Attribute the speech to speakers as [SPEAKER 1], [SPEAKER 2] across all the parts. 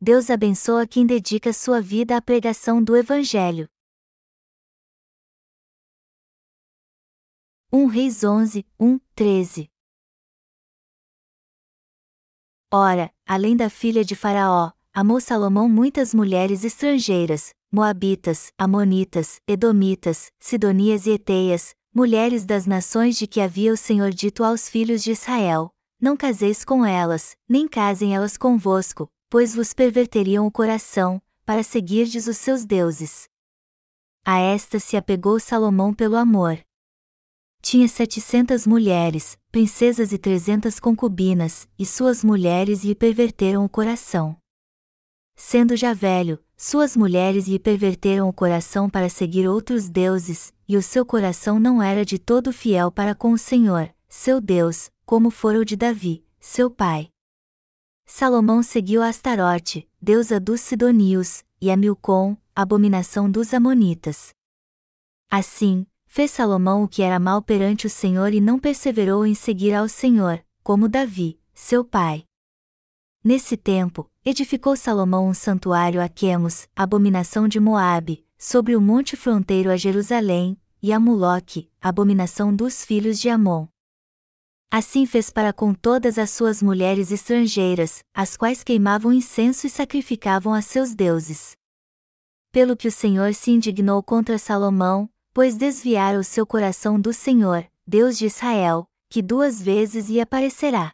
[SPEAKER 1] Deus abençoa quem dedica sua vida à pregação do Evangelho. 1 Reis 11, 1, 13 Ora, além da filha de Faraó, amou Salomão muitas mulheres estrangeiras, Moabitas, Amonitas, Edomitas, Sidonias e Eteias, mulheres das nações de que havia o Senhor dito aos filhos de Israel: Não caseis com elas, nem casem elas convosco, pois vos perverteriam o coração, para seguirdes os seus deuses. A esta se apegou Salomão pelo amor. Tinha setecentas mulheres, princesas e trezentas concubinas, e suas mulheres lhe perverteram o coração. Sendo já velho, suas mulheres lhe perverteram o coração para seguir outros deuses, e o seu coração não era de todo fiel para com o Senhor, seu Deus, como fora o de Davi, seu pai. Salomão seguiu a Astarote, deusa dos Sidonios, e a Milcom, abominação dos Amonitas. Assim, fez Salomão o que era mal perante o Senhor e não perseverou em seguir ao Senhor, como Davi, seu pai. Nesse tempo, edificou Salomão um santuário a Quemos, abominação de Moabe, sobre o monte fronteiro a Jerusalém, e a Muloque, abominação dos filhos de Amon. Assim fez para com todas as suas mulheres estrangeiras, as quais queimavam incenso e sacrificavam a seus deuses. Pelo que o Senhor se indignou contra Salomão, pois desviara o seu coração do Senhor, Deus de Israel, que duas vezes lhe aparecerá.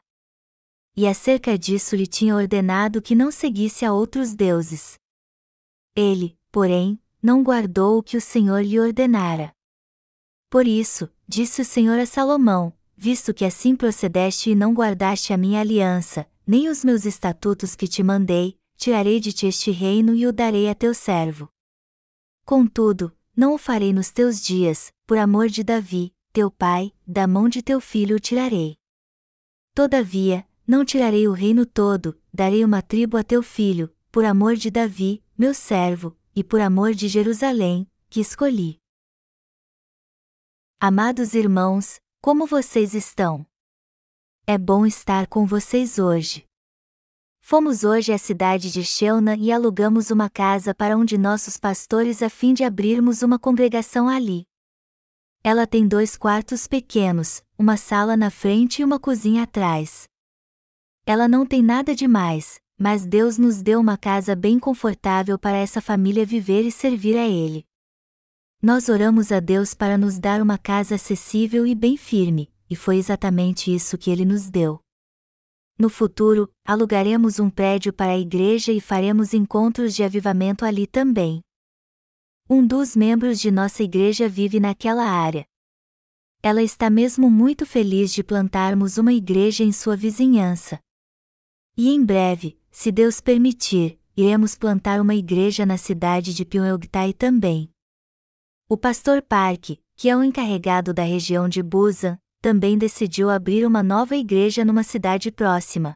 [SPEAKER 1] E acerca disso lhe tinha ordenado que não seguisse a outros deuses. Ele, porém, não guardou o que o Senhor lhe ordenara. Por isso, disse o Senhor a Salomão: visto que assim procedeste e não guardaste a minha aliança, nem os meus estatutos que te mandei, tirarei de ti este reino e o darei a teu servo. Contudo, não o farei nos teus dias, por amor de Davi, teu pai, da mão de teu filho o tirarei. Todavia, não tirarei o reino todo, darei uma tribo a teu filho, por amor de Davi, meu servo, e por amor de Jerusalém, que escolhi. Amados irmãos, como vocês estão? É bom estar com vocês hoje. Fomos hoje à cidade de Sheuna e alugamos uma casa para um de nossos pastores a fim de abrirmos uma congregação ali. Ela tem dois quartos pequenos, uma sala na frente e uma cozinha atrás. Ela não tem nada demais, mas Deus nos deu uma casa bem confortável para essa família viver e servir a Ele. Nós oramos a Deus para nos dar uma casa acessível e bem firme, e foi exatamente isso que ele nos deu. No futuro, alugaremos um prédio para a igreja e faremos encontros de avivamento ali também. Um dos membros de nossa igreja vive naquela área. Ela está mesmo muito feliz de plantarmos uma igreja em sua vizinhança. E em breve, se Deus permitir, iremos plantar uma igreja na cidade de Pyongyang também. O pastor Park, que é o encarregado da região de Busan, também decidiu abrir uma nova igreja numa cidade próxima.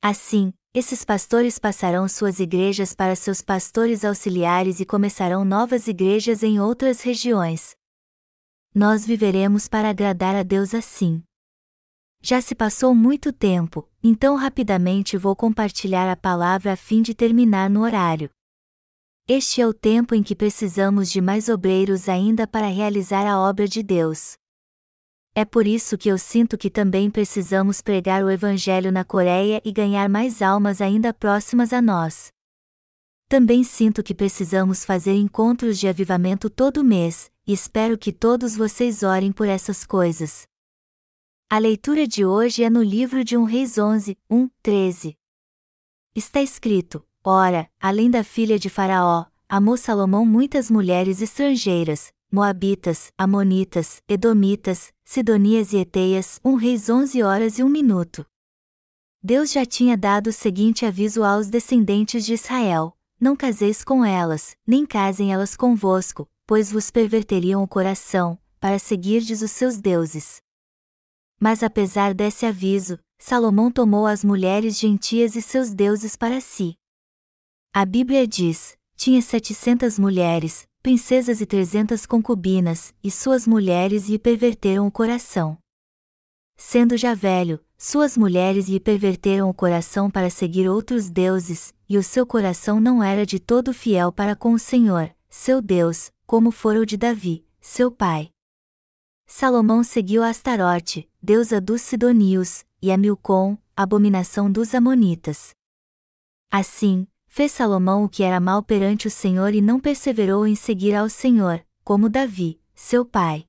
[SPEAKER 1] Assim, esses pastores passarão suas igrejas para seus pastores auxiliares e começarão novas igrejas em outras regiões. Nós viveremos para agradar a Deus assim. Já se passou muito tempo, então rapidamente vou compartilhar a palavra a fim de terminar no horário. Este é o tempo em que precisamos de mais obreiros ainda para realizar a obra de Deus. É por isso que eu sinto que também precisamos pregar o Evangelho na Coreia e ganhar mais almas ainda próximas a nós. Também sinto que precisamos fazer encontros de avivamento todo mês, e espero que todos vocês orem por essas coisas. A leitura de hoje é no livro de 1 Reis 11, 1, 13. Está escrito: Ora, além da filha de Faraó, amou Salomão muitas mulheres estrangeiras, Moabitas, Amonitas, Edomitas, Sidonias e Eteias, um reis onze horas e um minuto. Deus já tinha dado o seguinte aviso aos descendentes de Israel: Não caseis com elas, nem casem elas convosco, pois vos perverteriam o coração, para seguirdes os seus deuses. Mas apesar desse aviso, Salomão tomou as mulheres gentias e seus deuses para si. A Bíblia diz: tinha setecentas mulheres, princesas e trezentas concubinas, e suas mulheres lhe perverteram o coração. Sendo já velho, suas mulheres lhe perverteram o coração para seguir outros deuses, e o seu coração não era de todo fiel para com o Senhor, seu Deus, como fora o de Davi, seu pai. Salomão seguiu a Astarote, deusa dos Sidonios, e a Milcom, abominação dos Amonitas. Assim, fez Salomão o que era mal perante o Senhor e não perseverou em seguir ao Senhor, como Davi, seu pai.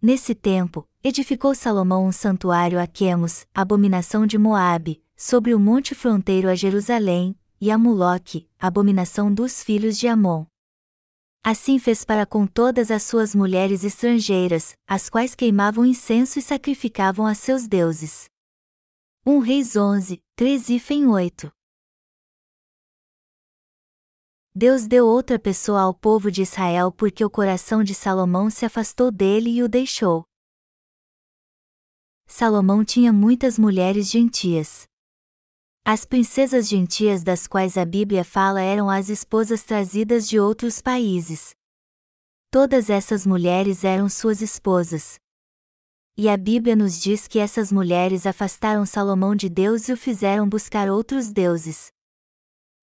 [SPEAKER 1] Nesse tempo, edificou Salomão um santuário a Quemos, abominação de Moabe, sobre o monte fronteiro a Jerusalém, e a Muloque, abominação dos filhos de Amon. Assim fez para com todas as suas mulheres estrangeiras, as quais queimavam incenso e sacrificavam a seus deuses. 1 Reis 11, 3 e Fem 8 Deus deu outra pessoa ao povo de Israel porque o coração de Salomão se afastou dele e o deixou. Salomão tinha muitas mulheres gentias. As princesas gentias das quais a Bíblia fala eram as esposas trazidas de outros países. Todas essas mulheres eram suas esposas. E a Bíblia nos diz que essas mulheres afastaram Salomão de Deus e o fizeram buscar outros deuses.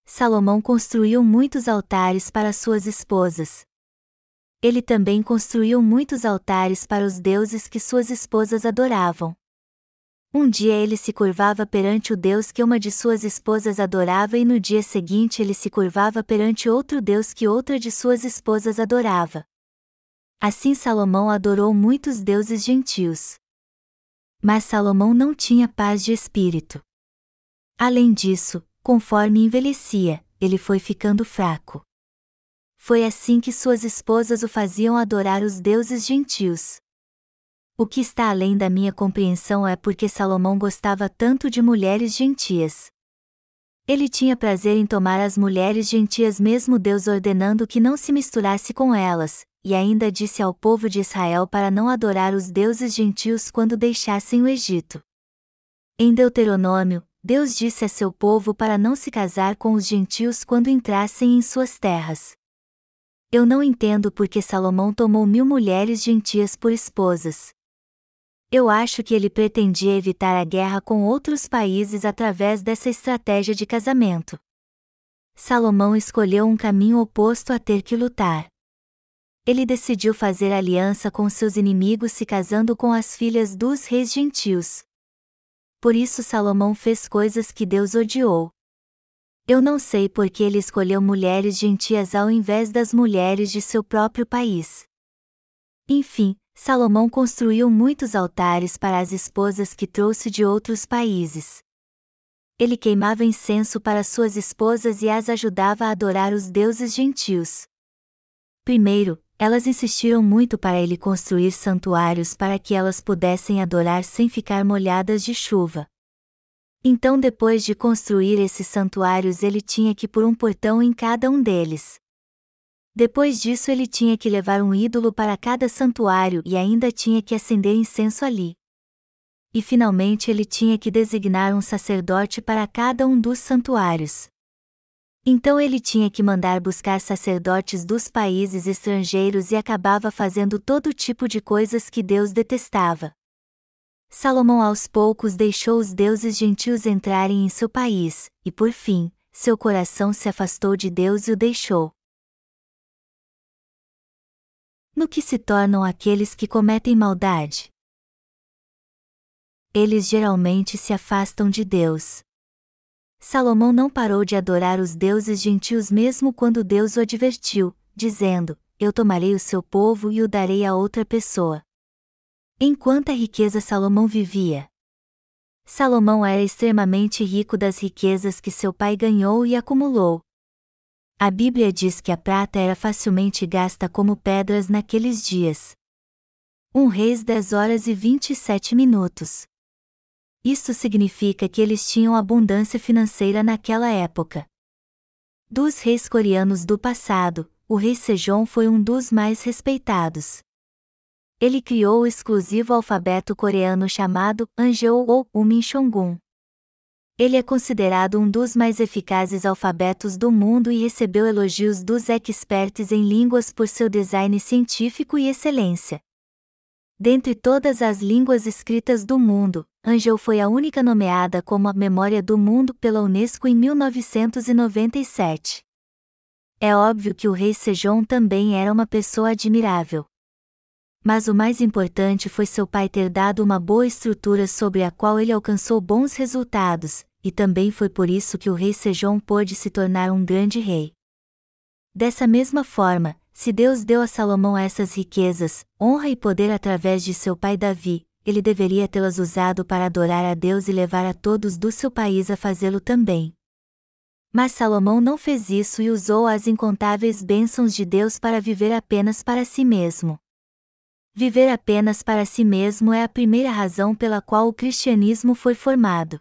[SPEAKER 1] Salomão construiu muitos altares para suas esposas. Ele também construiu muitos altares para os deuses que suas esposas adoravam. Um dia ele se curvava perante o Deus que uma de suas esposas adorava e no dia seguinte ele se curvava perante outro Deus que outra de suas esposas adorava. Assim Salomão adorou muitos deuses gentios. Mas Salomão não tinha paz de espírito. Além disso, conforme envelhecia, ele foi ficando fraco. Foi assim que suas esposas o faziam adorar os deuses gentios. O que está além da minha compreensão é porque Salomão gostava tanto de mulheres gentias. Ele tinha prazer em tomar as mulheres gentias, mesmo Deus ordenando que não se misturasse com elas, e ainda disse ao povo de Israel para não adorar os deuses gentios quando deixassem o Egito. Em Deuteronômio, Deus disse a seu povo para não se casar com os gentios quando entrassem em suas terras. Eu não entendo por que Salomão tomou mil mulheres gentias por esposas. Eu acho que ele pretendia evitar a guerra com outros países através dessa estratégia de casamento. Salomão escolheu um caminho oposto a ter que lutar. Ele decidiu fazer aliança com seus inimigos se casando com as filhas dos reis gentios, por isso Salomão fez coisas que Deus odiou. Eu não sei por que ele escolheu mulheres gentias ao invés das mulheres de seu próprio país. Enfim, Salomão construiu muitos altares para as esposas que trouxe de outros países. Ele queimava incenso para suas esposas e as ajudava a adorar os deuses gentios. Primeiro, elas insistiram muito para ele construir santuários para que elas pudessem adorar sem ficar molhadas de chuva. Então, depois de construir esses santuários, ele tinha que pôr um portão em cada um deles. Depois disso, ele tinha que levar um ídolo para cada santuário e ainda tinha que acender incenso ali. E finalmente ele tinha que designar um sacerdote para cada um dos santuários. Então ele tinha que mandar buscar sacerdotes dos países estrangeiros e acabava fazendo todo tipo de coisas que Deus detestava. Salomão aos poucos deixou os deuses gentios entrarem em seu país, e por fim, seu coração se afastou de Deus e o deixou. No que se tornam aqueles que cometem maldade? Eles geralmente se afastam de Deus, Salomão não parou de adorar os deuses gentios mesmo quando Deus o advertiu, dizendo: Eu tomarei o seu povo e o darei a outra pessoa. Em quanta riqueza Salomão vivia! Salomão era extremamente rico das riquezas que seu pai ganhou e acumulou. A Bíblia diz que a prata era facilmente gasta como pedras naqueles dias. Um Reis 10 horas e 27 minutos. Isso significa que eles tinham abundância financeira naquela época. Dos reis coreanos do passado, o rei Sejong foi um dos mais respeitados. Ele criou o exclusivo alfabeto coreano chamado Hangeul ou Uminchongun. Ele é considerado um dos mais eficazes alfabetos do mundo e recebeu elogios dos experts em línguas por seu design científico e excelência. Dentre todas as línguas escritas do mundo, Angel foi a única nomeada como a Memória do Mundo pela Unesco em 1997. É óbvio que o rei Sejong também era uma pessoa admirável. Mas o mais importante foi seu pai ter dado uma boa estrutura sobre a qual ele alcançou bons resultados, e também foi por isso que o rei Sejong pôde se tornar um grande rei. Dessa mesma forma, se Deus deu a Salomão essas riquezas, honra e poder através de seu pai Davi, ele deveria tê-las usado para adorar a Deus e levar a todos do seu país a fazê-lo também. Mas Salomão não fez isso e usou as incontáveis bênçãos de Deus para viver apenas para si mesmo. Viver apenas para si mesmo é a primeira razão pela qual o cristianismo foi formado.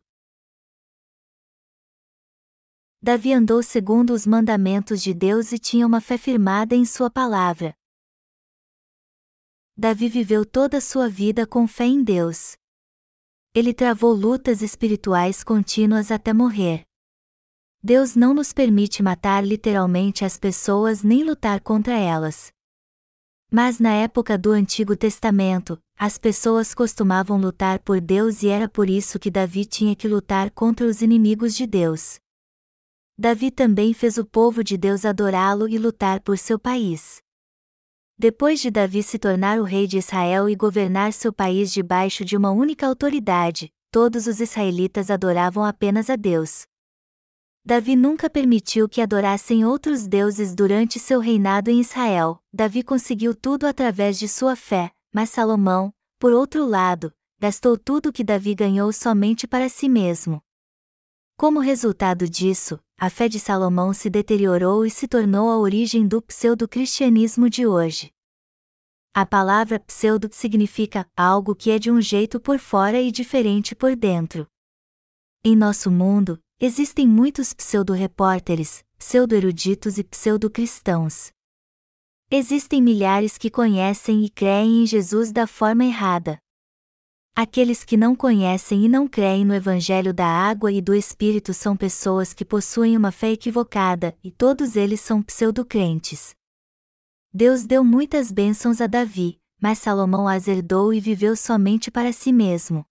[SPEAKER 1] Davi andou segundo os mandamentos de Deus e tinha uma fé firmada em Sua palavra. Davi viveu toda a sua vida com fé em Deus. Ele travou lutas espirituais contínuas até morrer. Deus não nos permite matar literalmente as pessoas nem lutar contra elas. Mas na época do Antigo Testamento, as pessoas costumavam lutar por Deus e era por isso que Davi tinha que lutar contra os inimigos de Deus. Davi também fez o povo de Deus adorá-lo e lutar por seu país. Depois de Davi se tornar o rei de Israel e governar seu país debaixo de uma única autoridade, todos os israelitas adoravam apenas a Deus, Davi nunca permitiu que adorassem outros deuses durante seu reinado em Israel. Davi conseguiu tudo através de sua fé, mas Salomão, por outro lado, gastou tudo que Davi ganhou somente para si mesmo. Como resultado disso, a fé de Salomão se deteriorou e se tornou a origem do pseudo-cristianismo de hoje. A palavra pseudo significa algo que é de um jeito por fora e diferente por dentro. Em nosso mundo, Existem muitos pseudo-repórteres, pseudo-eruditos e pseudo-cristãos. Existem milhares que conhecem e creem em Jesus da forma errada. Aqueles que não conhecem e não creem no Evangelho da água e do Espírito são pessoas que possuem uma fé equivocada, e todos eles são pseudo-crentes. Deus deu muitas bênçãos a Davi, mas Salomão as herdou e viveu somente para si mesmo.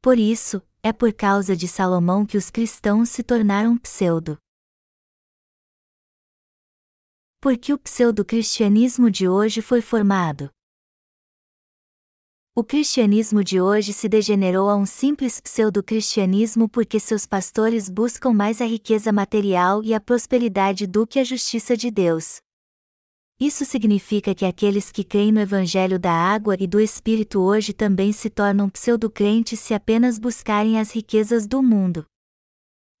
[SPEAKER 1] Por isso, é por causa de Salomão que os cristãos se tornaram pseudo. Por que o pseudo-cristianismo de hoje foi formado? O cristianismo de hoje se degenerou a um simples pseudo-cristianismo porque seus pastores buscam mais a riqueza material e a prosperidade do que a justiça de Deus. Isso significa que aqueles que creem no Evangelho da água e do Espírito hoje também se tornam pseudo-crentes se apenas buscarem as riquezas do mundo.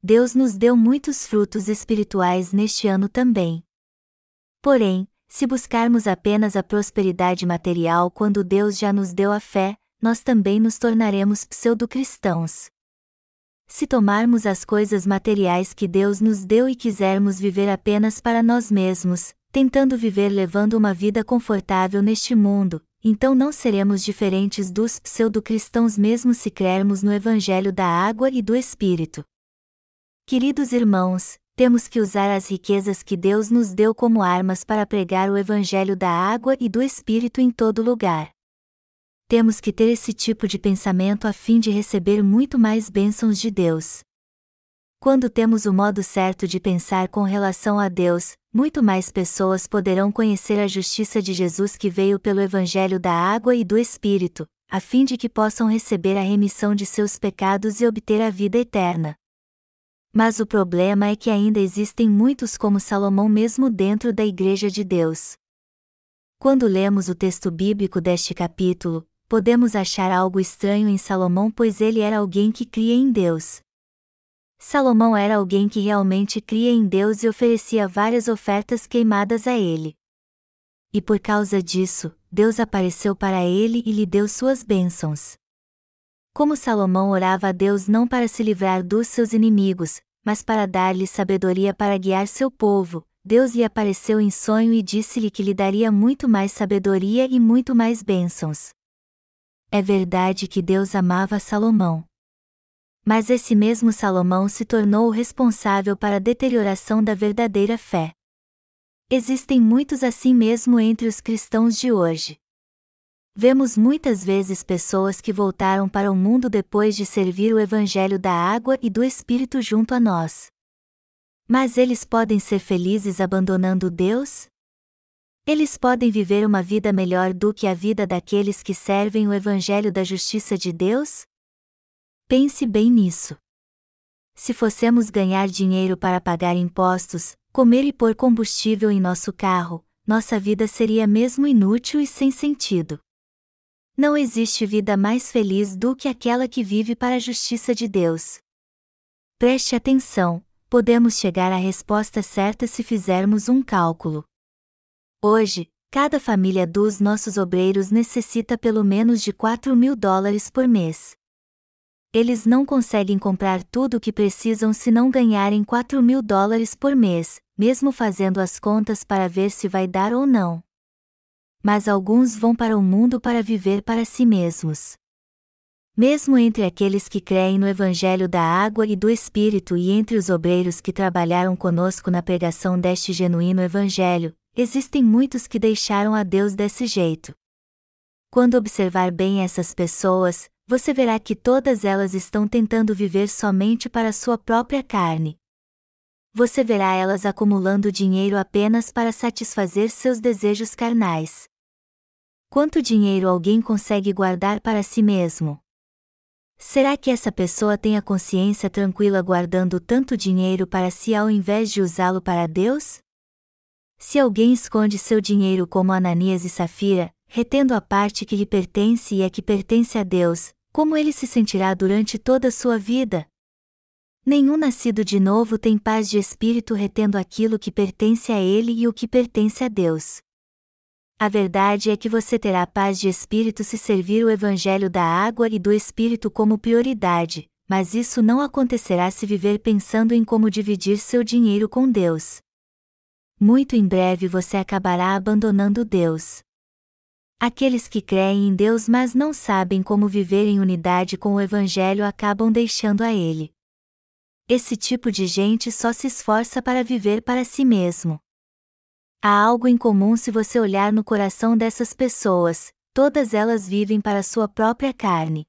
[SPEAKER 1] Deus nos deu muitos frutos espirituais neste ano também. Porém, se buscarmos apenas a prosperidade material quando Deus já nos deu a fé, nós também nos tornaremos pseudo-cristãos. Se tomarmos as coisas materiais que Deus nos deu e quisermos viver apenas para nós mesmos, tentando viver levando uma vida confortável neste mundo, então não seremos diferentes dos pseudo-cristãos mesmo se crermos no Evangelho da água e do Espírito. Queridos irmãos, temos que usar as riquezas que Deus nos deu como armas para pregar o Evangelho da água e do Espírito em todo lugar. Temos que ter esse tipo de pensamento a fim de receber muito mais bênçãos de Deus. Quando temos o modo certo de pensar com relação a Deus, muito mais pessoas poderão conhecer a justiça de Jesus que veio pelo Evangelho da água e do Espírito, a fim de que possam receber a remissão de seus pecados e obter a vida eterna. Mas o problema é que ainda existem muitos como Salomão mesmo dentro da Igreja de Deus. Quando lemos o texto bíblico deste capítulo, podemos achar algo estranho em Salomão, pois ele era alguém que cria em Deus. Salomão era alguém que realmente cria em Deus e oferecia várias ofertas queimadas a ele. E por causa disso, Deus apareceu para ele e lhe deu suas bênçãos. Como Salomão orava a Deus não para se livrar dos seus inimigos, mas para dar-lhe sabedoria para guiar seu povo, Deus lhe apareceu em sonho e disse-lhe que lhe daria muito mais sabedoria e muito mais bênçãos. É verdade que Deus amava Salomão. Mas esse mesmo Salomão se tornou o responsável para a deterioração da verdadeira fé. Existem muitos assim mesmo entre os cristãos de hoje. Vemos muitas vezes pessoas que voltaram para o mundo depois de servir o Evangelho da água e do Espírito junto a nós. Mas eles podem ser felizes abandonando Deus? Eles podem viver uma vida melhor do que a vida daqueles que servem o Evangelho da Justiça de Deus? Pense bem nisso. Se fossemos ganhar dinheiro para pagar impostos, comer e pôr combustível em nosso carro, nossa vida seria mesmo inútil e sem sentido. Não existe vida mais feliz do que aquela que vive para a justiça de Deus. Preste atenção, podemos chegar à resposta certa se fizermos um cálculo. Hoje, cada família dos nossos obreiros necessita pelo menos de 4 mil dólares por mês. Eles não conseguem comprar tudo o que precisam se não ganharem 4 mil dólares por mês, mesmo fazendo as contas para ver se vai dar ou não mas alguns vão para o mundo para viver para si mesmos. Mesmo entre aqueles que creem no Evangelho da Água e do Espírito e entre os obreiros que trabalharam conosco na pregação deste genuíno Evangelho, existem muitos que deixaram a Deus desse jeito. Quando observar bem essas pessoas, você verá que todas elas estão tentando viver somente para sua própria carne. Você verá elas acumulando dinheiro apenas para satisfazer seus desejos carnais. Quanto dinheiro alguém consegue guardar para si mesmo? Será que essa pessoa tem a consciência tranquila guardando tanto dinheiro para si ao invés de usá-lo para Deus? Se alguém esconde seu dinheiro como Ananias e Safira, retendo a parte que lhe pertence e a que pertence a Deus, como ele se sentirá durante toda a sua vida? Nenhum nascido de novo tem paz de espírito retendo aquilo que pertence a ele e o que pertence a Deus. A verdade é que você terá paz de espírito se servir o Evangelho da água e do Espírito como prioridade, mas isso não acontecerá se viver pensando em como dividir seu dinheiro com Deus. Muito em breve você acabará abandonando Deus. Aqueles que creem em Deus mas não sabem como viver em unidade com o Evangelho acabam deixando a Ele. Esse tipo de gente só se esforça para viver para si mesmo. Há algo em comum se você olhar no coração dessas pessoas, todas elas vivem para sua própria carne.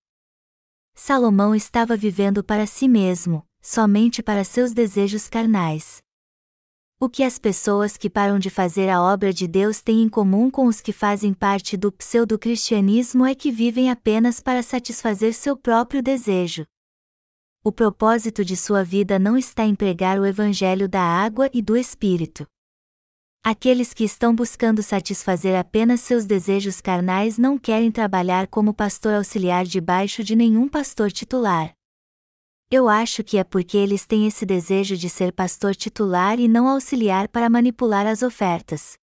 [SPEAKER 1] Salomão estava vivendo para si mesmo, somente para seus desejos carnais. O que as pessoas que param de fazer a obra de Deus têm em comum com os que fazem parte do pseudo-cristianismo é que vivem apenas para satisfazer seu próprio desejo. O propósito de sua vida não está em pregar o evangelho da água e do espírito. Aqueles que estão buscando satisfazer apenas seus desejos carnais não querem trabalhar como pastor auxiliar debaixo de nenhum pastor titular. Eu acho que é porque eles têm esse desejo de ser pastor titular e não auxiliar para manipular as ofertas.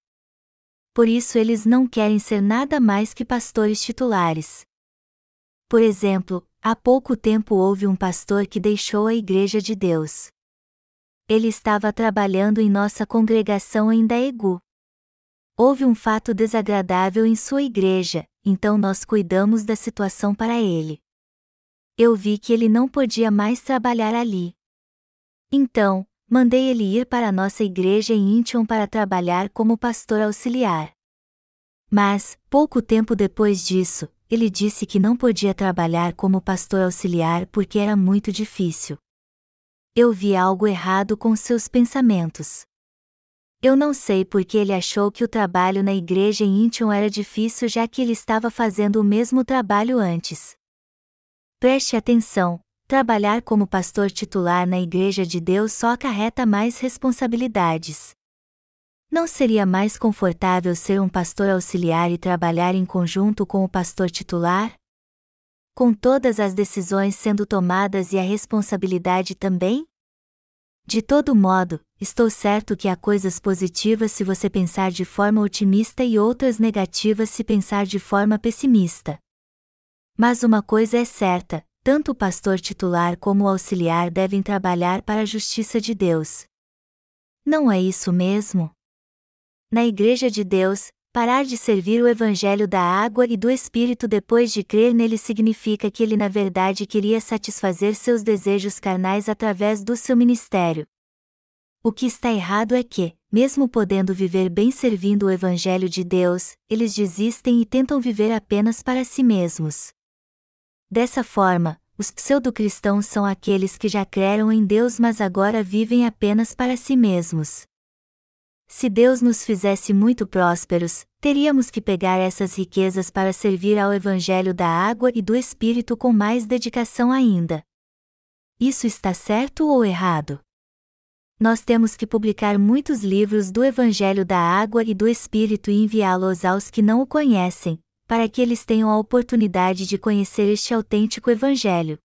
[SPEAKER 1] Por isso eles não querem ser nada mais que pastores titulares. Por exemplo, há pouco tempo houve um pastor que deixou a Igreja de Deus ele estava trabalhando em nossa congregação em Daegu. Houve um fato desagradável em sua igreja, então nós cuidamos da situação para ele. Eu vi que ele não podia mais trabalhar ali. Então, mandei ele ir para nossa igreja em Incheon para trabalhar como pastor auxiliar. Mas, pouco tempo depois disso, ele disse que não podia trabalhar como pastor auxiliar porque era muito difícil. Eu vi algo errado com seus pensamentos. Eu não sei por que ele achou que o trabalho na igreja em Incheon era difícil já que ele estava fazendo o mesmo trabalho antes. Preste atenção: trabalhar como pastor titular na Igreja de Deus só acarreta mais responsabilidades. Não seria mais confortável ser um pastor auxiliar e trabalhar em conjunto com o pastor titular? Com todas as decisões sendo tomadas e a responsabilidade também? De todo modo, estou certo que há coisas positivas se você pensar de forma otimista e outras negativas se pensar de forma pessimista. Mas uma coisa é certa: tanto o pastor titular como o auxiliar devem trabalhar para a justiça de Deus. Não é isso mesmo? Na Igreja de Deus, Parar de servir o Evangelho da água e do Espírito depois de crer nele significa que ele na verdade queria satisfazer seus desejos carnais através do seu ministério. O que está errado é que, mesmo podendo viver bem servindo o Evangelho de Deus, eles desistem e tentam viver apenas para si mesmos. Dessa forma, os pseudo-cristãos são aqueles que já creram em Deus mas agora vivem apenas para si mesmos. Se Deus nos fizesse muito prósperos, teríamos que pegar essas riquezas para servir ao Evangelho da água e do Espírito com mais dedicação ainda. Isso está certo ou errado? Nós temos que publicar muitos livros do Evangelho da água e do Espírito e enviá-los aos que não o conhecem, para que eles tenham a oportunidade de conhecer este autêntico Evangelho.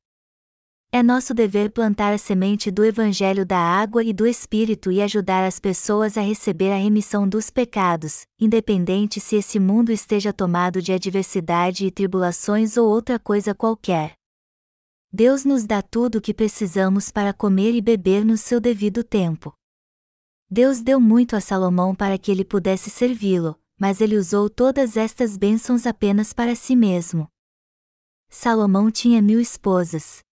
[SPEAKER 1] É nosso dever plantar a semente do Evangelho da água e do Espírito e ajudar as pessoas a receber a remissão dos pecados, independente se esse mundo esteja tomado de adversidade e tribulações ou outra coisa qualquer. Deus nos dá tudo o que precisamos para comer e beber no seu devido tempo. Deus deu muito a Salomão para que ele pudesse servi-lo, mas ele usou todas estas bênçãos apenas para si mesmo. Salomão tinha mil esposas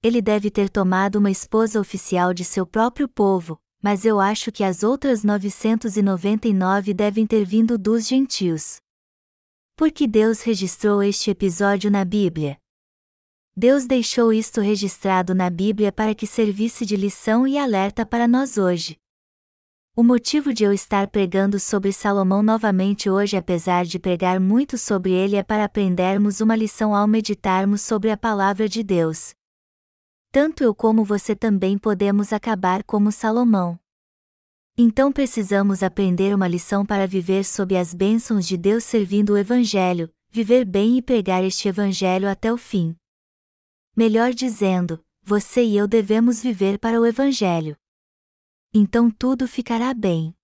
[SPEAKER 1] ele deve ter tomado uma esposa oficial de seu próprio povo, mas eu acho que as outras 999 devem ter vindo dos gentios. Por que Deus registrou este episódio na Bíblia? Deus deixou isto registrado na Bíblia para que servisse de lição e alerta para nós hoje. O motivo de eu estar pregando sobre Salomão novamente hoje, apesar de pregar muito sobre ele, é para aprendermos uma lição ao meditarmos sobre a palavra de Deus tanto eu como você também podemos acabar como Salomão. Então precisamos aprender uma lição para viver sob as bênçãos de Deus servindo o Evangelho, viver bem e pregar este Evangelho até o fim. Melhor dizendo, você e eu devemos viver para o Evangelho. Então tudo ficará bem.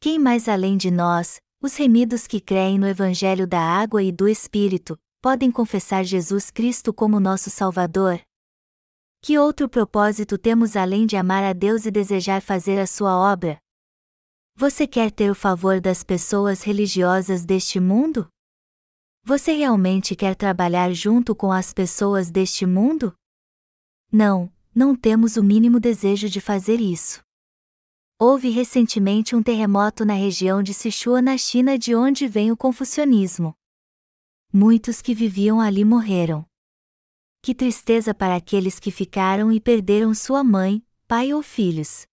[SPEAKER 1] Quem mais além de nós, os remidos que creem no Evangelho da água e do Espírito, podem confessar Jesus Cristo como nosso Salvador, que outro propósito temos além de amar a Deus e desejar fazer a sua obra? Você quer ter o favor das pessoas religiosas deste mundo? Você realmente quer trabalhar junto com as pessoas deste mundo? Não, não temos o mínimo desejo de fazer isso. Houve recentemente um terremoto na região de Sichuan, na China, de onde vem o confucionismo. Muitos que viviam ali morreram. Que tristeza para aqueles que ficaram e perderam sua mãe, pai ou filhos.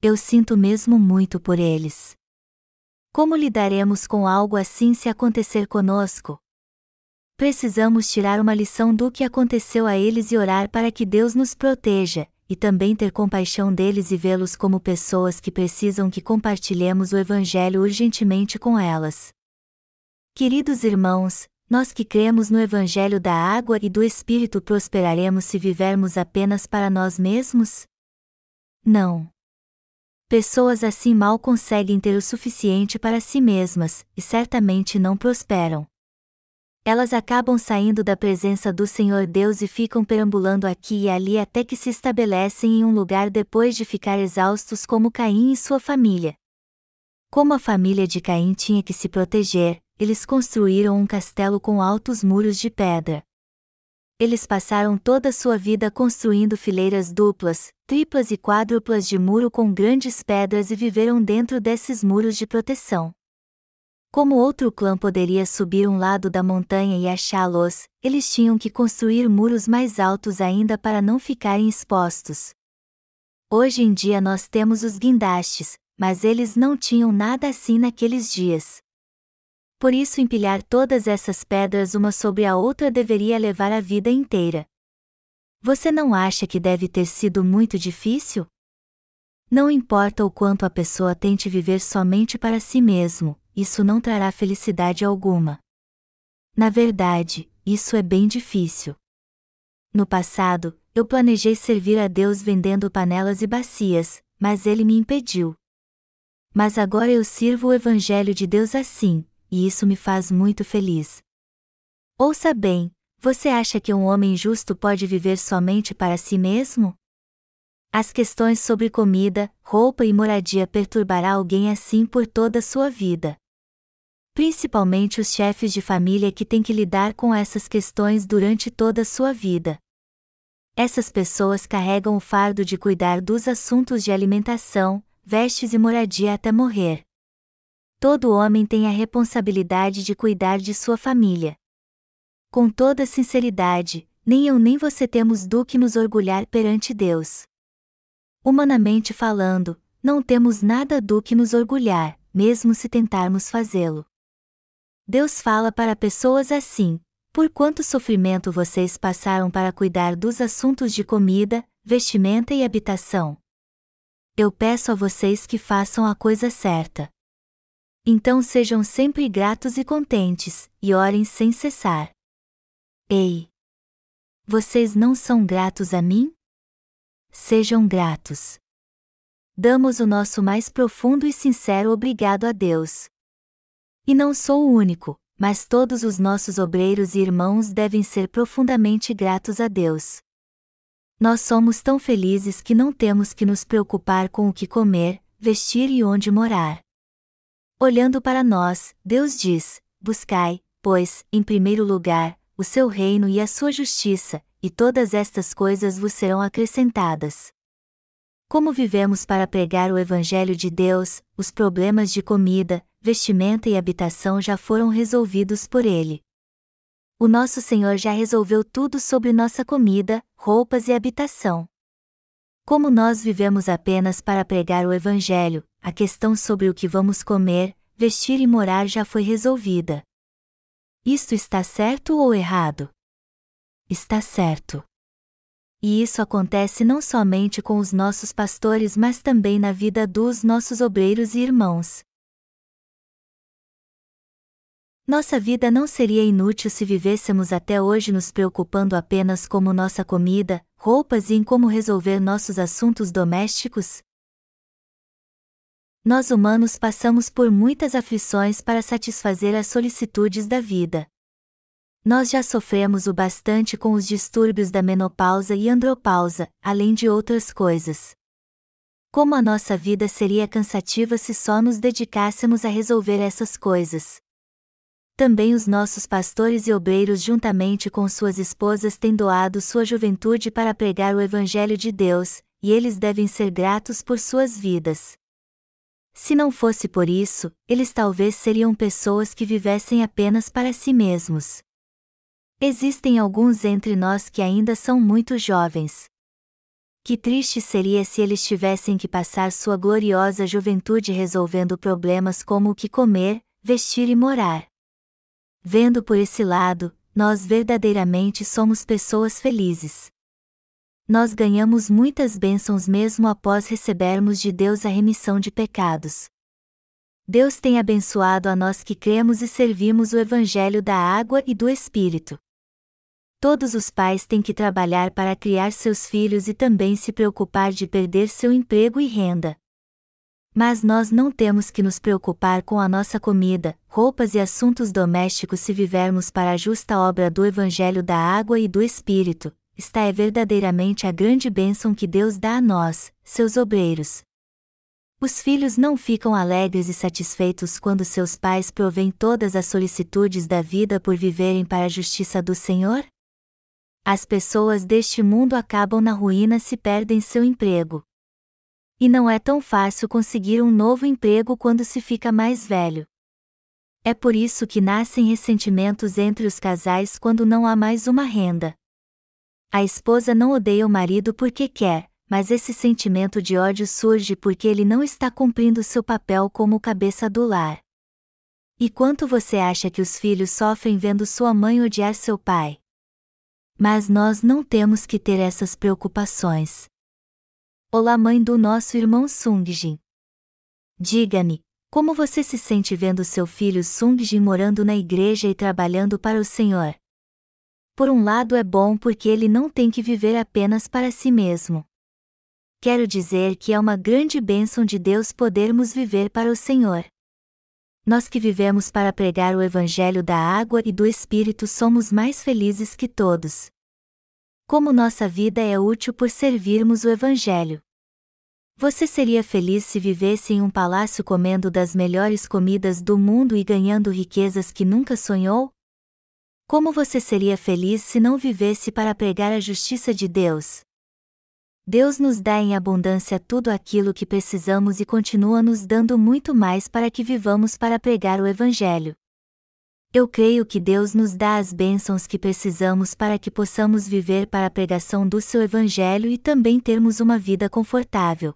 [SPEAKER 1] Eu sinto mesmo muito por eles. Como lidaremos com algo assim se acontecer conosco? Precisamos tirar uma lição do que aconteceu a eles e orar para que Deus nos proteja, e também ter compaixão deles e vê-los como pessoas que precisam que compartilhemos o Evangelho urgentemente com elas. Queridos irmãos, nós que cremos no Evangelho da água e do Espírito prosperaremos se vivermos apenas para nós mesmos? Não. Pessoas assim mal conseguem ter o suficiente para si mesmas, e certamente não prosperam. Elas acabam saindo da presença do Senhor Deus e ficam perambulando aqui e ali até que se estabelecem em um lugar depois de ficar exaustos como Caim e sua família. Como a família de Caim tinha que se proteger, eles construíram um castelo com altos muros de pedra. Eles passaram toda a sua vida construindo fileiras duplas, triplas e quádruplas de muro com grandes pedras e viveram dentro desses muros de proteção. Como outro clã poderia subir um lado da montanha e achá-los, eles tinham que construir muros mais altos ainda para não ficarem expostos. Hoje em dia nós temos os guindastes, mas eles não tinham nada assim naqueles dias por isso empilhar todas essas pedras uma sobre a outra deveria levar a vida inteira. Você não acha que deve ter sido muito difícil? Não importa o quanto a pessoa tente viver somente para si mesmo, isso não trará felicidade alguma. Na verdade, isso é bem difícil. No passado, eu planejei servir a Deus vendendo panelas e bacias, mas ele me impediu. Mas agora eu sirvo o Evangelho de Deus assim, e isso me faz muito feliz. Ouça bem, você acha que um homem justo pode viver somente para si mesmo? As questões sobre comida, roupa e moradia perturbará alguém assim por toda a sua vida. Principalmente os chefes de família que têm que lidar com essas questões durante toda a sua vida. Essas pessoas carregam o fardo de cuidar dos assuntos de alimentação, vestes e moradia até morrer. Todo homem tem a responsabilidade de cuidar de sua família. Com toda sinceridade, nem eu nem você temos do que nos orgulhar perante Deus. Humanamente falando, não temos nada do que nos orgulhar, mesmo se tentarmos fazê-lo. Deus fala para pessoas assim: por quanto sofrimento vocês passaram para cuidar dos assuntos de comida, vestimenta e habitação. Eu peço a vocês que façam a coisa certa. Então sejam sempre gratos e contentes, e orem sem cessar. Ei! Vocês não são gratos a mim? Sejam gratos. Damos o nosso mais profundo e sincero obrigado a Deus. E não sou o único, mas todos os nossos obreiros e irmãos devem ser profundamente gratos a Deus. Nós somos tão felizes que não temos que nos preocupar com o que comer, vestir e onde morar. Olhando para nós, Deus diz: Buscai, pois, em primeiro lugar, o seu reino e a sua justiça, e todas estas coisas vos serão acrescentadas. Como vivemos para pregar o Evangelho de Deus, os problemas de comida, vestimenta e habitação já foram resolvidos por Ele. O nosso Senhor já resolveu tudo sobre nossa comida, roupas e habitação. Como nós vivemos apenas para pregar o Evangelho, a questão sobre o que vamos comer, vestir e morar já foi resolvida. Isto está certo ou errado? Está certo. E isso acontece não somente com os nossos pastores, mas também na vida dos nossos obreiros e irmãos. Nossa vida não seria inútil se vivêssemos até hoje nos preocupando apenas como nossa comida, roupas e em como resolver nossos assuntos domésticos? Nós humanos passamos por muitas aflições para satisfazer as solicitudes da vida. Nós já sofremos o bastante com os distúrbios da menopausa e andropausa, além de outras coisas. Como a nossa vida seria cansativa se só nos dedicássemos a resolver essas coisas? Também os nossos pastores e obreiros, juntamente com suas esposas, têm doado sua juventude para pregar o Evangelho de Deus, e eles devem ser gratos por suas vidas. Se não fosse por isso, eles talvez seriam pessoas que vivessem apenas para si mesmos. Existem alguns entre nós que ainda são muito jovens. Que triste seria se eles tivessem que passar sua gloriosa juventude resolvendo problemas como o que comer, vestir e morar. Vendo por esse lado, nós verdadeiramente somos pessoas felizes. Nós ganhamos muitas bênçãos mesmo após recebermos de Deus a remissão de pecados. Deus tem abençoado a nós que cremos e servimos o Evangelho da água e do Espírito. Todos os pais têm que trabalhar para criar seus filhos e também se preocupar de perder seu emprego e renda. Mas nós não temos que nos preocupar com a nossa comida, roupas e assuntos domésticos se vivermos para a justa obra do Evangelho da Água e do Espírito. Esta é verdadeiramente a grande bênção que Deus dá a nós, seus obreiros. Os filhos não ficam alegres e satisfeitos quando seus pais provêm todas as solicitudes da vida por viverem para a justiça do Senhor? As pessoas deste mundo acabam na ruína se perdem seu emprego. E não é tão fácil conseguir um novo emprego quando se fica mais velho. É por isso que nascem ressentimentos entre os casais quando não há mais uma renda. A esposa não odeia o marido porque quer, mas esse sentimento de ódio surge porque ele não está cumprindo seu papel como cabeça do lar. E quanto você acha que os filhos sofrem vendo sua mãe odiar seu pai? Mas nós não temos que ter essas preocupações. Olá, mãe do nosso irmão Sungjin. Diga-me, como você se sente vendo seu filho Sungjin morando na igreja e trabalhando para o Senhor? Por um lado é bom porque ele não tem que viver apenas para si mesmo. Quero dizer que é uma grande bênção de Deus podermos viver para o Senhor. Nós que vivemos para pregar o Evangelho da água e do Espírito somos mais felizes que todos, como nossa vida é útil por servirmos o Evangelho. Você seria feliz se vivesse em um palácio comendo das melhores comidas do mundo e ganhando riquezas que nunca sonhou? Como você seria feliz se não vivesse para pregar a justiça de Deus? Deus nos dá em abundância tudo aquilo que precisamos e continua nos dando muito mais para que vivamos para pregar o Evangelho. Eu creio que Deus nos dá as bênçãos que precisamos para que possamos viver para a pregação do seu Evangelho e também termos uma vida confortável.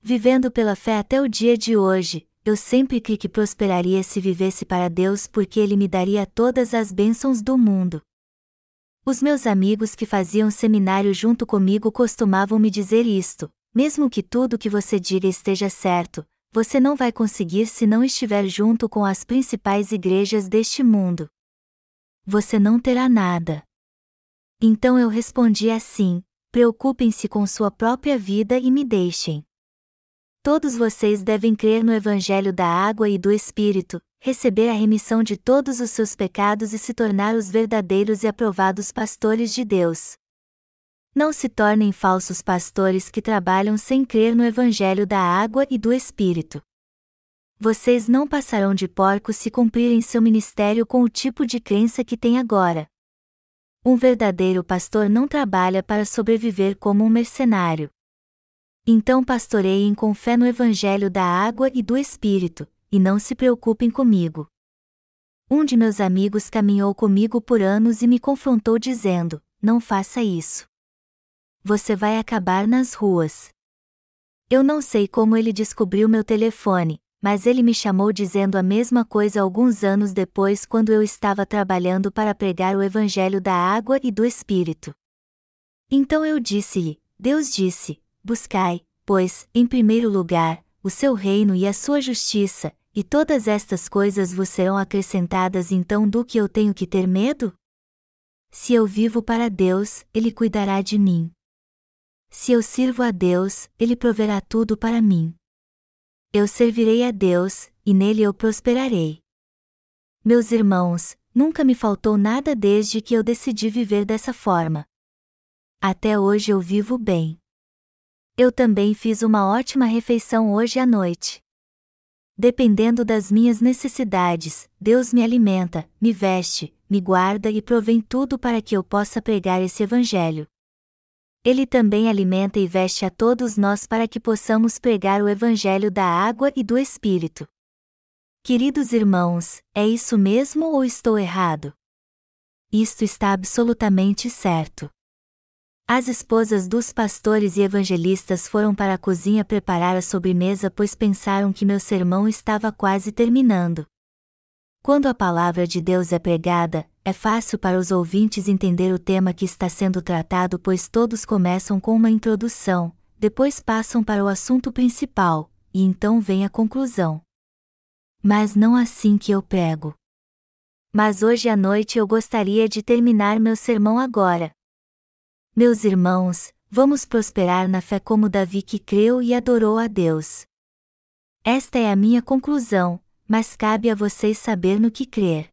[SPEAKER 1] Vivendo pela fé até o dia de hoje, eu sempre criei que prosperaria se vivesse para Deus porque Ele me daria todas as bênçãos do mundo. Os meus amigos que faziam seminário junto comigo costumavam me dizer isto: mesmo que tudo que você diga esteja certo, você não vai conseguir se não estiver junto com as principais igrejas deste mundo. Você não terá nada. Então eu respondi assim: preocupem-se com sua própria vida e me deixem. Todos vocês devem crer no Evangelho da água e do Espírito, receber a remissão de todos os seus pecados e se tornar os verdadeiros e aprovados pastores de Deus. Não se tornem falsos pastores que trabalham sem crer no Evangelho da água e do Espírito. Vocês não passarão de porcos se cumprirem seu ministério com o tipo de crença que têm agora. Um verdadeiro pastor não trabalha para sobreviver como um mercenário. Então pastoreiem com fé no Evangelho da água e do Espírito, e não se preocupem comigo. Um de meus amigos caminhou comigo por anos e me confrontou dizendo: Não faça isso. Você vai acabar nas ruas. Eu não sei como ele descobriu meu telefone, mas ele me chamou dizendo a mesma coisa alguns anos depois quando eu estava trabalhando para pregar o Evangelho da água e do Espírito. Então eu disse-lhe: Deus disse: Buscai, pois, em primeiro lugar, o seu reino e a sua justiça, e todas estas coisas vos serão acrescentadas então do que eu tenho que ter medo? Se eu vivo para Deus, Ele cuidará de mim. Se eu sirvo a Deus, Ele proverá tudo para mim. Eu servirei a Deus, e nele eu prosperarei. Meus irmãos, nunca me faltou nada desde que eu decidi viver dessa forma. Até hoje eu vivo bem. Eu também fiz uma ótima refeição hoje à noite. Dependendo das minhas necessidades, Deus me alimenta, me veste, me guarda e provém tudo para que eu possa pregar esse Evangelho. Ele também alimenta e veste a todos nós para que possamos pregar o Evangelho da água e do Espírito. Queridos irmãos, é isso mesmo ou estou errado? Isto está absolutamente certo. As esposas dos pastores e evangelistas foram para a cozinha preparar a sobremesa pois pensaram que meu sermão estava quase terminando. Quando a palavra de Deus é pregada, é fácil para os ouvintes entender o tema que está sendo tratado pois todos começam com uma introdução, depois passam para o assunto principal, e então vem a conclusão. Mas não assim que eu prego. Mas hoje à noite eu gostaria de terminar meu sermão agora. Meus irmãos, vamos prosperar na fé como Davi que creu e adorou a Deus. Esta é a minha conclusão, mas cabe a vocês saber no que crer.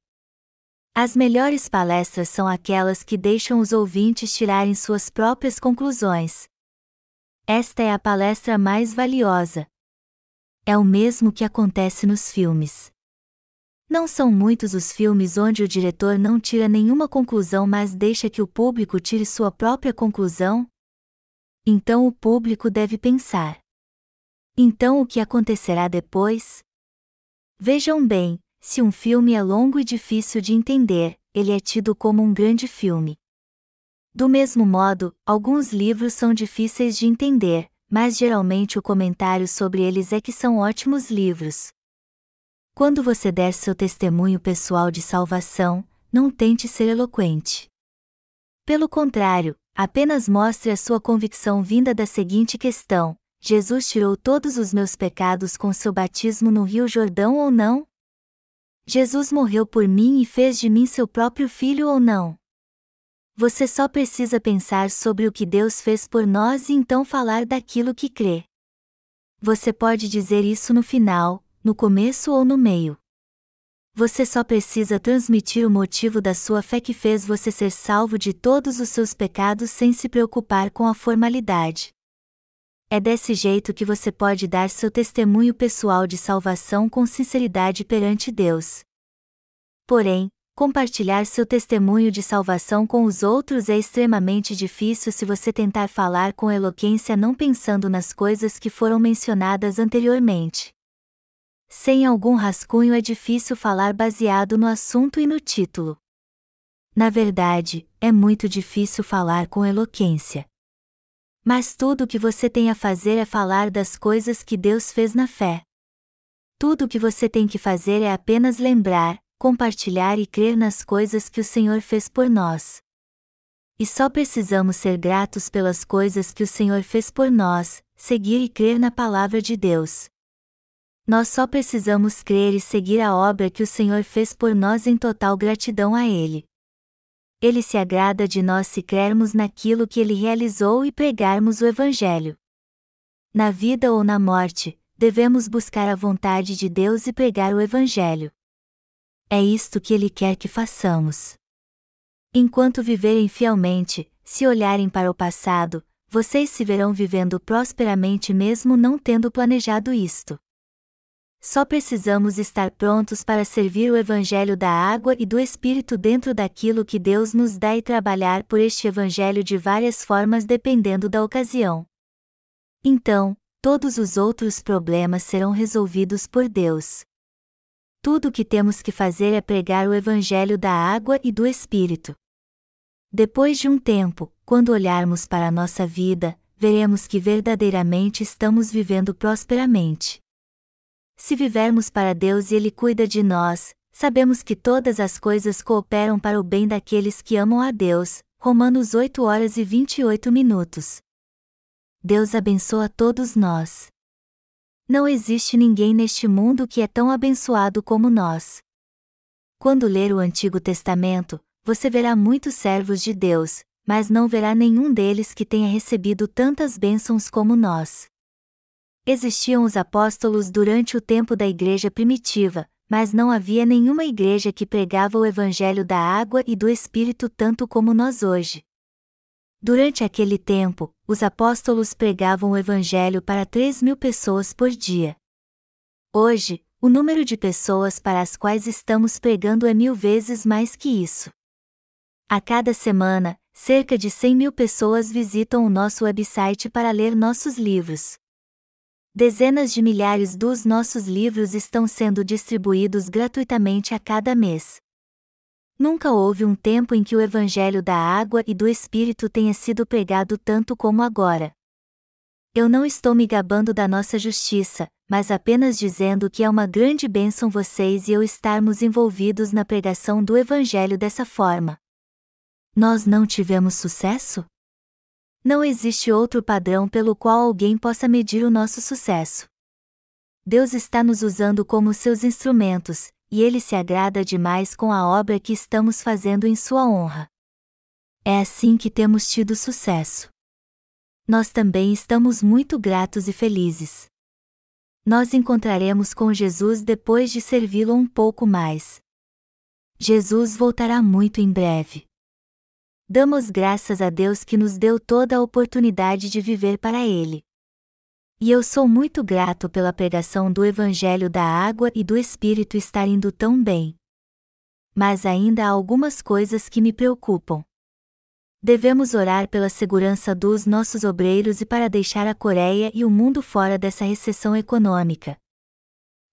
[SPEAKER 1] As melhores palestras são aquelas que deixam os ouvintes tirarem suas próprias conclusões. Esta é a palestra mais valiosa. É o mesmo que acontece nos filmes. Não são muitos os filmes onde o diretor não tira nenhuma conclusão mas deixa que o público tire sua própria conclusão? Então o público deve pensar. Então o que acontecerá depois? Vejam bem, se um filme é longo e difícil de entender, ele é tido como um grande filme. Do mesmo modo, alguns livros são difíceis de entender, mas geralmente o comentário sobre eles é que são ótimos livros. Quando você der seu testemunho pessoal de salvação, não tente ser eloquente. Pelo contrário, apenas mostre a sua convicção vinda da seguinte questão: Jesus tirou todos os meus pecados com seu batismo no Rio Jordão ou não? Jesus morreu por mim e fez de mim seu próprio filho ou não? Você só precisa pensar sobre o que Deus fez por nós e então falar daquilo que crê. Você pode dizer isso no final, no começo ou no meio. Você só precisa transmitir o motivo da sua fé que fez você ser salvo de todos os seus pecados sem se preocupar com a formalidade. É desse jeito que você pode dar seu testemunho pessoal de salvação com sinceridade perante Deus. Porém, Compartilhar seu testemunho de salvação com os outros é extremamente difícil se você tentar falar com eloquência não pensando nas coisas que foram mencionadas anteriormente. Sem algum rascunho é difícil falar baseado no assunto e no título. Na verdade, é muito difícil falar com eloquência. Mas tudo o que você tem a fazer é falar das coisas que Deus fez na fé. Tudo o que você tem que fazer é apenas lembrar, compartilhar e crer nas coisas que o Senhor fez por nós. E só precisamos ser gratos pelas coisas que o Senhor fez por nós, seguir e crer na palavra de Deus. Nós só precisamos crer e seguir a obra que o Senhor fez por nós em total gratidão a Ele. Ele se agrada de nós se crermos naquilo que Ele realizou e pregarmos o Evangelho. Na vida ou na morte, devemos buscar a vontade de Deus e pregar o Evangelho. É isto que Ele quer que façamos. Enquanto viverem fielmente, se olharem para o passado, vocês se verão vivendo prosperamente mesmo não tendo planejado isto. Só precisamos estar prontos para servir o Evangelho da água e do Espírito dentro daquilo que Deus nos dá e trabalhar por este Evangelho de várias formas dependendo da ocasião. Então, todos os outros problemas serão resolvidos por Deus. Tudo o que temos que fazer é pregar o Evangelho da água e do Espírito. Depois de um tempo, quando olharmos para a nossa vida, veremos que verdadeiramente estamos vivendo prosperamente. Se vivermos para Deus e Ele cuida de nós, sabemos que todas as coisas cooperam para o bem daqueles que amam a Deus. Romanos 8 horas e 28 minutos. Deus abençoa todos nós. Não existe ninguém neste mundo que é tão abençoado como nós. Quando ler o Antigo Testamento, você verá muitos servos de Deus, mas não verá nenhum deles que tenha recebido tantas bênçãos como nós. Existiam os apóstolos durante o tempo da igreja primitiva, mas não havia nenhuma igreja que pregava o evangelho da água e do Espírito tanto como nós hoje. Durante aquele tempo, os apóstolos pregavam o Evangelho para 3 mil pessoas por dia. Hoje, o número de pessoas para as quais estamos pregando é mil vezes mais que isso. A cada semana, cerca de 100 mil pessoas visitam o nosso website para ler nossos livros. Dezenas de milhares dos nossos livros estão sendo distribuídos gratuitamente a cada mês. Nunca houve um tempo em que o Evangelho da água e do Espírito tenha sido pregado tanto como agora. Eu não estou me gabando da nossa justiça, mas apenas dizendo que é uma grande bênção vocês e eu estarmos envolvidos na pregação do Evangelho dessa forma. Nós não tivemos sucesso? Não existe outro padrão pelo qual alguém possa medir o nosso sucesso. Deus está nos usando como seus instrumentos, e ele se agrada demais com a obra que estamos fazendo em sua honra. É assim que temos tido sucesso. Nós também estamos muito gratos e felizes. Nós encontraremos com Jesus depois de servi-lo um pouco mais. Jesus voltará muito em breve. Damos graças a Deus que nos deu toda a oportunidade de viver para Ele. E eu sou muito grato pela pregação do Evangelho da Água e do Espírito estar indo tão bem. Mas ainda há algumas coisas que me preocupam. Devemos orar pela segurança dos nossos obreiros e para deixar a Coreia e o mundo fora dessa recessão econômica.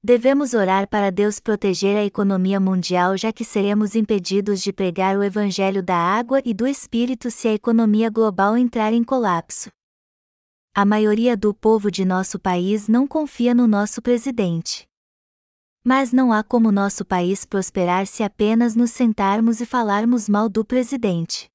[SPEAKER 1] Devemos orar para Deus proteger a economia mundial já que seremos impedidos de pregar o Evangelho da água e do Espírito se a economia global entrar em colapso. A maioria do povo de nosso país não confia no nosso presidente. Mas não há como nosso país prosperar se apenas nos sentarmos e falarmos mal do presidente.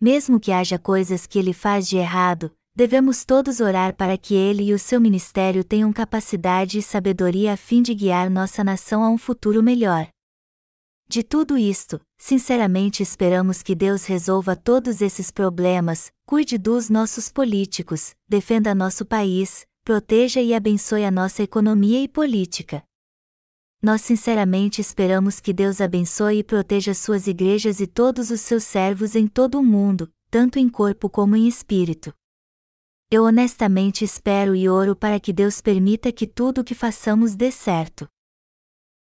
[SPEAKER 1] Mesmo que haja coisas que ele faz de errado, devemos todos orar para que ele e o seu ministério tenham capacidade e sabedoria a fim de guiar nossa nação a um futuro melhor. De tudo isto, sinceramente esperamos que Deus resolva todos esses problemas, cuide dos nossos políticos, defenda nosso país, proteja e abençoe a nossa economia e política. Nós sinceramente esperamos que Deus abençoe e proteja suas igrejas e todos os seus servos em todo o mundo, tanto em corpo como em espírito. Eu honestamente espero e oro para que Deus permita que tudo o que façamos dê certo.